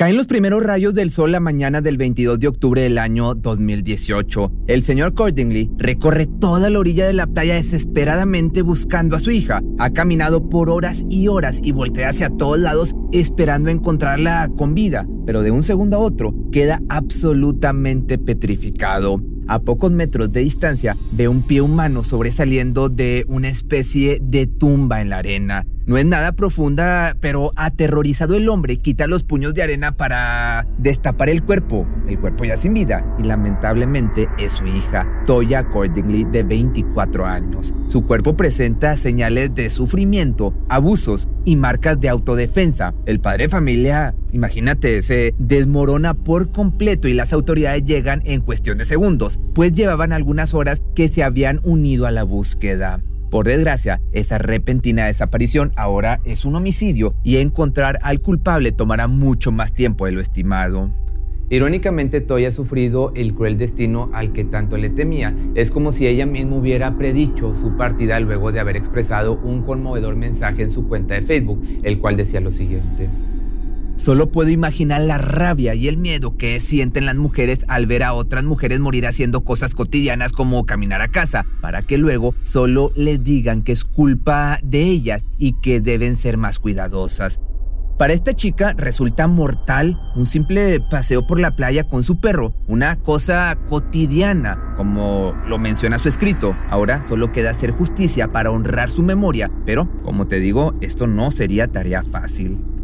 Caen los primeros rayos del sol la mañana del 22 de octubre del año 2018. El señor Cordingly recorre toda la orilla de la playa desesperadamente buscando a su hija. Ha caminado por horas y horas y voltea hacia todos lados esperando encontrarla con vida, pero de un segundo a otro queda absolutamente petrificado. A pocos metros de distancia ve un pie humano sobresaliendo de una especie de tumba en la arena. No es nada profunda, pero aterrorizado el hombre quita los puños de arena para destapar el cuerpo. El cuerpo ya sin vida y lamentablemente es su hija, Toya Accordingly, de 24 años. Su cuerpo presenta señales de sufrimiento, abusos y marcas de autodefensa. El padre de familia, imagínate, se desmorona por completo y las autoridades llegan en cuestión de segundos, pues llevaban algunas horas que se habían unido a la búsqueda. Por desgracia, esa repentina desaparición ahora es un homicidio y encontrar al culpable tomará mucho más tiempo de lo estimado. Irónicamente, Toya ha sufrido el cruel destino al que tanto le temía. Es como si ella misma hubiera predicho su partida luego de haber expresado un conmovedor mensaje en su cuenta de Facebook, el cual decía lo siguiente. Solo puedo imaginar la rabia y el miedo que sienten las mujeres al ver a otras mujeres morir haciendo cosas cotidianas como caminar a casa, para que luego solo les digan que es culpa de ellas y que deben ser más cuidadosas. Para esta chica resulta mortal un simple paseo por la playa con su perro, una cosa cotidiana, como lo menciona su escrito. Ahora solo queda hacer justicia para honrar su memoria, pero como te digo, esto no sería tarea fácil.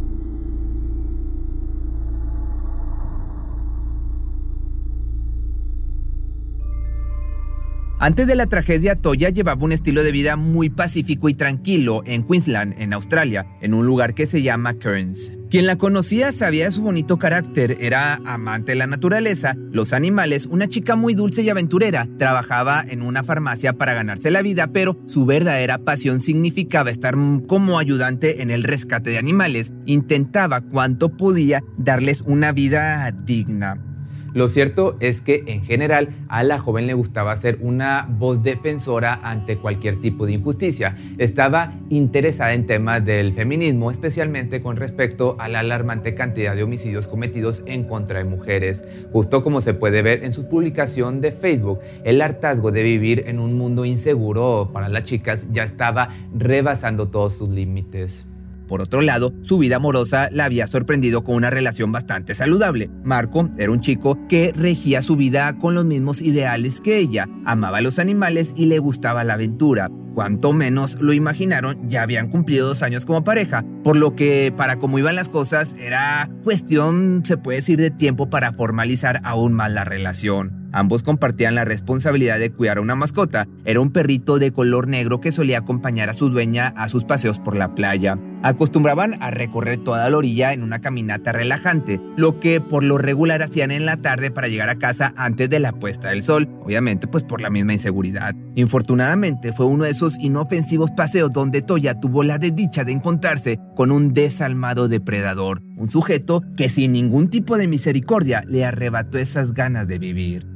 Antes de la tragedia, Toya llevaba un estilo de vida muy pacífico y tranquilo en Queensland, en Australia, en un lugar que se llama Kearns. Quien la conocía sabía de su bonito carácter, era amante de la naturaleza, los animales, una chica muy dulce y aventurera. Trabajaba en una farmacia para ganarse la vida, pero su verdadera pasión significaba estar como ayudante en el rescate de animales. Intentaba cuanto podía darles una vida digna. Lo cierto es que en general a la joven le gustaba ser una voz defensora ante cualquier tipo de injusticia. Estaba interesada en temas del feminismo, especialmente con respecto a la alarmante cantidad de homicidios cometidos en contra de mujeres. Justo como se puede ver en su publicación de Facebook, el hartazgo de vivir en un mundo inseguro para las chicas ya estaba rebasando todos sus límites. Por otro lado, su vida amorosa la había sorprendido con una relación bastante saludable. Marco era un chico que regía su vida con los mismos ideales que ella, amaba a los animales y le gustaba la aventura. Cuanto menos lo imaginaron, ya habían cumplido dos años como pareja, por lo que para cómo iban las cosas era cuestión, se puede decir, de tiempo para formalizar aún más la relación. Ambos compartían la responsabilidad de cuidar a una mascota. Era un perrito de color negro que solía acompañar a su dueña a sus paseos por la playa. Acostumbraban a recorrer toda la orilla en una caminata relajante, lo que por lo regular hacían en la tarde para llegar a casa antes de la puesta del sol, obviamente pues por la misma inseguridad. Infortunadamente fue uno de esos inofensivos paseos donde Toya tuvo la desdicha de encontrarse con un desalmado depredador, un sujeto que sin ningún tipo de misericordia le arrebató esas ganas de vivir.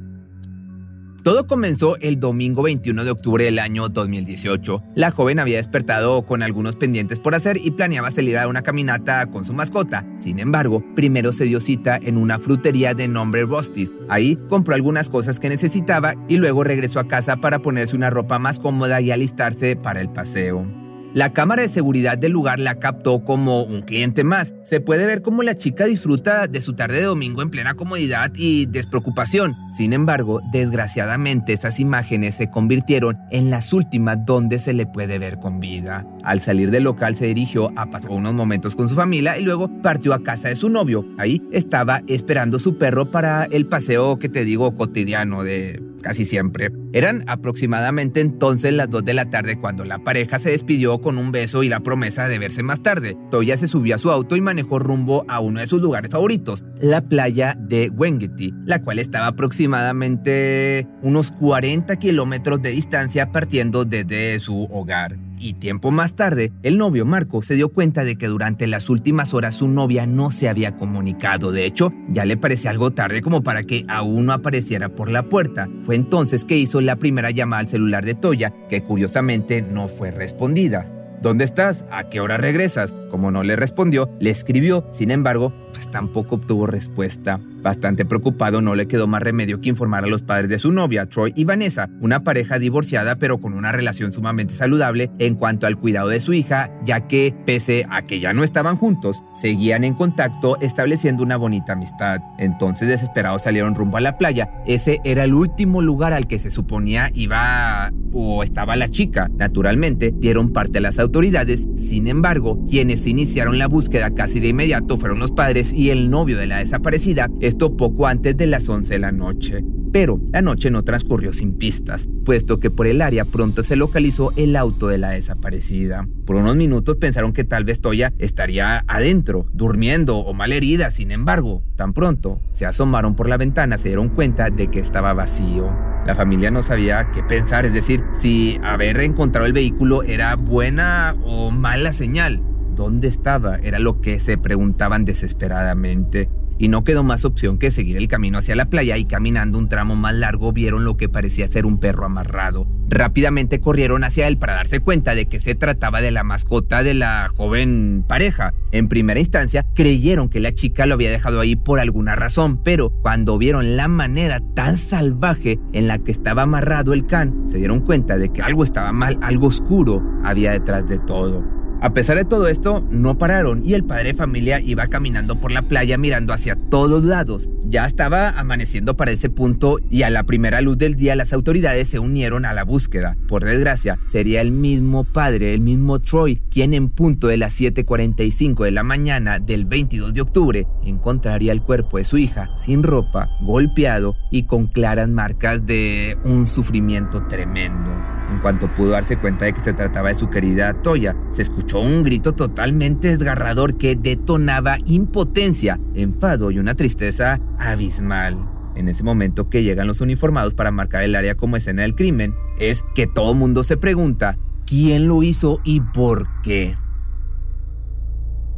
Todo comenzó el domingo 21 de octubre del año 2018. La joven había despertado con algunos pendientes por hacer y planeaba salir a una caminata con su mascota. Sin embargo, primero se dio cita en una frutería de nombre Rostis. Ahí compró algunas cosas que necesitaba y luego regresó a casa para ponerse una ropa más cómoda y alistarse para el paseo. La cámara de seguridad del lugar la captó como un cliente más. Se puede ver cómo la chica disfruta de su tarde de domingo en plena comodidad y despreocupación. Sin embargo, desgraciadamente esas imágenes se convirtieron en las últimas donde se le puede ver con vida. Al salir del local se dirigió a pasar unos momentos con su familia y luego partió a casa de su novio. Ahí estaba esperando su perro para el paseo que te digo cotidiano de casi siempre. Eran aproximadamente entonces las 2 de la tarde cuando la pareja se despidió con un beso y la promesa de verse más tarde. Toya se subió a su auto y manejó rumbo a uno de sus lugares favoritos, la playa de Wengeti, la cual estaba aproximadamente unos 40 kilómetros de distancia partiendo desde su hogar. Y tiempo más tarde, el novio Marco se dio cuenta de que durante las últimas horas su novia no se había comunicado. De hecho, ya le parecía algo tarde como para que aún no apareciera por la puerta. Fue entonces que hizo la primera llamada al celular de Toya, que curiosamente no fue respondida. ¿dónde estás? ¿A qué hora regresas? Como no le respondió, le escribió, sin embargo, tampoco obtuvo respuesta. Bastante preocupado, no le quedó más remedio que informar a los padres de su novia, Troy y Vanessa, una pareja divorciada pero con una relación sumamente saludable en cuanto al cuidado de su hija, ya que, pese a que ya no estaban juntos, seguían en contacto estableciendo una bonita amistad. Entonces, desesperados salieron rumbo a la playa. Ese era el último lugar al que se suponía iba o estaba la chica. Naturalmente, dieron parte a las autoridades, sin embargo, quienes iniciaron la búsqueda casi de inmediato fueron los padres y el novio de la desaparecida, esto poco antes de las 11 de la noche. Pero la noche no transcurrió sin pistas, puesto que por el área pronto se localizó el auto de la desaparecida. Por unos minutos pensaron que tal vez Toya estaría adentro, durmiendo o mal herida, sin embargo, tan pronto se asomaron por la ventana se dieron cuenta de que estaba vacío. La familia no sabía qué pensar, es decir, si haber encontrado el vehículo era buena o mala señal. ¿Dónde estaba? Era lo que se preguntaban desesperadamente y no quedó más opción que seguir el camino hacia la playa y caminando un tramo más largo vieron lo que parecía ser un perro amarrado. Rápidamente corrieron hacia él para darse cuenta de que se trataba de la mascota de la joven pareja. En primera instancia creyeron que la chica lo había dejado ahí por alguna razón, pero cuando vieron la manera tan salvaje en la que estaba amarrado el can, se dieron cuenta de que algo estaba mal, algo oscuro había detrás de todo. A pesar de todo esto, no pararon y el padre de familia iba caminando por la playa mirando hacia todos lados. Ya estaba amaneciendo para ese punto y a la primera luz del día las autoridades se unieron a la búsqueda. Por desgracia, sería el mismo padre, el mismo Troy, quien en punto de las 7.45 de la mañana del 22 de octubre encontraría el cuerpo de su hija sin ropa, golpeado y con claras marcas de un sufrimiento tremendo. En cuanto pudo darse cuenta de que se trataba de su querida Toya, se escuchó un grito totalmente desgarrador que detonaba impotencia, enfado y una tristeza abismal. En ese momento que llegan los uniformados para marcar el área como escena del crimen, es que todo mundo se pregunta quién lo hizo y por qué.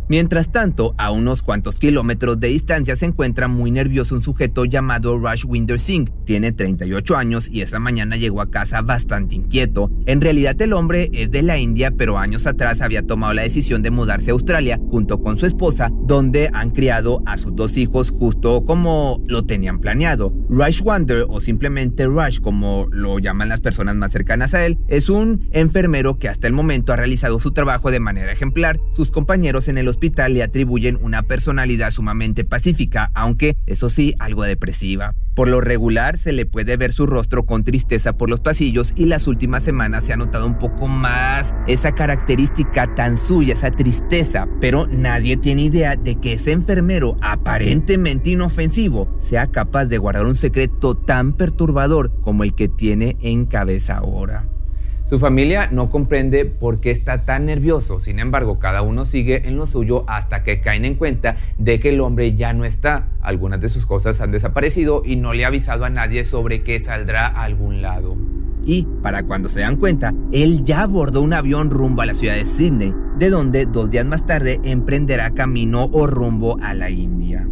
Mientras tanto, a unos cuantos kilómetros de distancia se encuentra muy nervioso un sujeto llamado Rush Winder Singh. Tiene 38 años y esa mañana llegó a casa bastante inquieto. En realidad el hombre es de la India, pero años atrás había tomado la decisión de mudarse a Australia junto con su esposa, donde han criado a sus dos hijos justo como lo tenían planeado. Rush Wander, o simplemente Rush como lo llaman las personas más cercanas a él, es un enfermero que hasta el momento ha realizado su trabajo de manera ejemplar. Sus compañeros en el hospital le atribuyen una personalidad sumamente pacífica, aunque eso sí, algo depresiva. Por lo regular se le puede ver su rostro con tristeza por los pasillos y las últimas semanas se ha notado un poco más esa característica tan suya, esa tristeza, pero nadie tiene idea de que ese enfermero aparentemente inofensivo sea capaz de guardar un secreto tan perturbador como el que tiene en cabeza ahora. Su familia no comprende por qué está tan nervioso, sin embargo cada uno sigue en lo suyo hasta que caen en cuenta de que el hombre ya no está. Algunas de sus cosas han desaparecido y no le ha avisado a nadie sobre que saldrá a algún lado. Y, para cuando se dan cuenta, él ya abordó un avión rumbo a la ciudad de Sydney, de donde dos días más tarde emprenderá camino o rumbo a la India.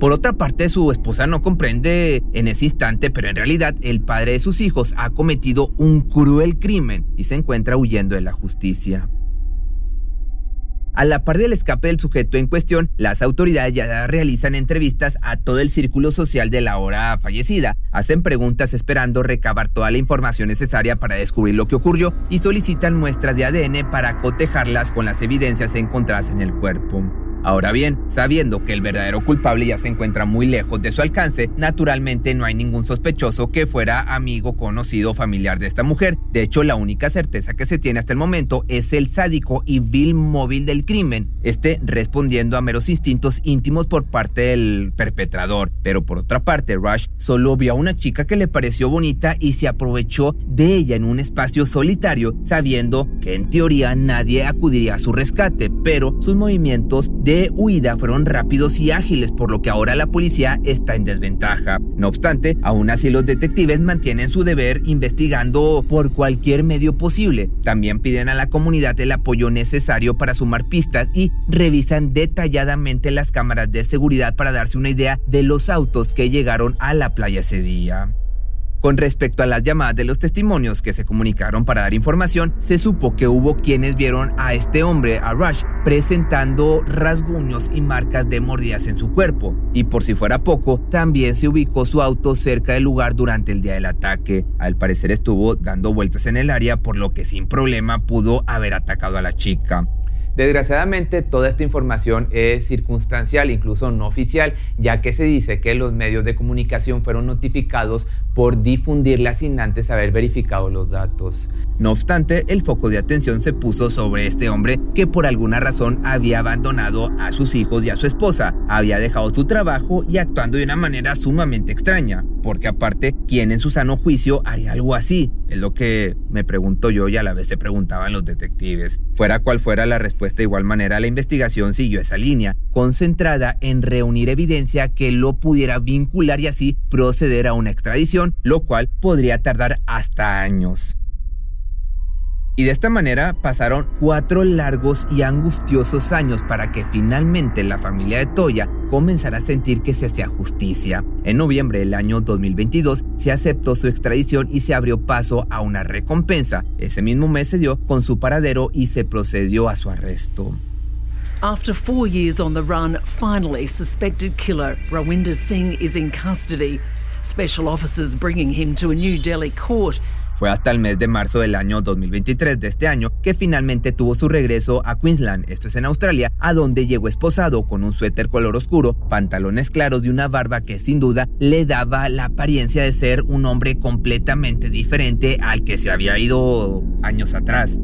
Por otra parte, su esposa no comprende en ese instante, pero en realidad el padre de sus hijos ha cometido un cruel crimen y se encuentra huyendo de la justicia. A la par del escape del sujeto en cuestión, las autoridades ya realizan entrevistas a todo el círculo social de la hora fallecida, hacen preguntas esperando recabar toda la información necesaria para descubrir lo que ocurrió y solicitan muestras de ADN para cotejarlas con las evidencias encontradas en el cuerpo. Ahora bien, sabiendo que el verdadero culpable ya se encuentra muy lejos de su alcance, naturalmente no hay ningún sospechoso que fuera amigo, conocido o familiar de esta mujer. De hecho, la única certeza que se tiene hasta el momento es el sádico y vil móvil del crimen, este respondiendo a meros instintos íntimos por parte del perpetrador. Pero por otra parte, Rush solo vio a una chica que le pareció bonita y se aprovechó de ella en un espacio solitario, sabiendo que en teoría nadie acudiría a su rescate, pero sus movimientos de huida fueron rápidos y ágiles, por lo que ahora la policía está en desventaja. No obstante, aún así los detectives mantienen su deber investigando por cualquier medio posible. También piden a la comunidad el apoyo necesario para sumar pistas y revisan detalladamente las cámaras de seguridad para darse una idea de los autos que llegaron a la playa ese día. Con respecto a las llamadas de los testimonios que se comunicaron para dar información, se supo que hubo quienes vieron a este hombre, a Rush, presentando rasguños y marcas de mordidas en su cuerpo. Y por si fuera poco, también se ubicó su auto cerca del lugar durante el día del ataque. Al parecer estuvo dando vueltas en el área, por lo que sin problema pudo haber atacado a la chica. Desgraciadamente, toda esta información es circunstancial, incluso no oficial, ya que se dice que los medios de comunicación fueron notificados por difundirla sin antes haber verificado los datos. No obstante, el foco de atención se puso sobre este hombre que por alguna razón había abandonado a sus hijos y a su esposa, había dejado su trabajo y actuando de una manera sumamente extraña, porque aparte, ¿quién en su sano juicio haría algo así? Es lo que me pregunto yo y a la vez se preguntaban los detectives. Fuera cual fuera la respuesta, de igual manera la investigación siguió esa línea, concentrada en reunir evidencia que lo pudiera vincular y así proceder a una extradición, lo cual podría tardar hasta años. Y de esta manera pasaron cuatro largos y angustiosos años para que finalmente la familia de Toya comenzara a sentir que se hacía justicia. En noviembre del año 2022 se aceptó su extradición y se abrió paso a una recompensa. Ese mismo mes se dio con su paradero y se procedió a su arresto. After four years on the run, finally suspected killer Rawinder Singh is in custody. Special officers bringing him to a New Delhi court. Fue hasta el mes de marzo del año 2023 de este año que finalmente tuvo su regreso a Queensland, esto es en Australia, a donde llegó esposado con un suéter color oscuro, pantalones claros y una barba que sin duda le daba la apariencia de ser un hombre completamente diferente al que se había ido años atrás.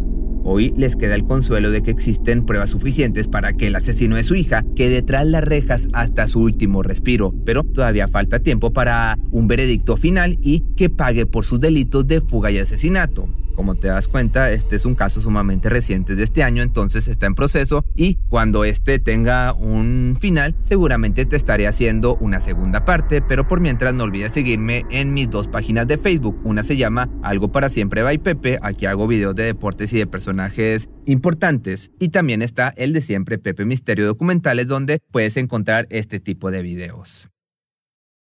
Hoy les queda el consuelo de que existen pruebas suficientes para que el asesino de su hija quede tras las rejas hasta su último respiro, pero todavía falta tiempo para un veredicto final y que pague por sus delitos de fuga y asesinato. Como te das cuenta, este es un caso sumamente reciente de este año, entonces está en proceso y cuando este tenga un final, seguramente te estaré haciendo una segunda parte, pero por mientras no olvides seguirme en mis dos páginas de Facebook. Una se llama Algo para siempre by Pepe, aquí hago videos de deportes y de personajes importantes y también está el de siempre Pepe Misterio Documentales donde puedes encontrar este tipo de videos.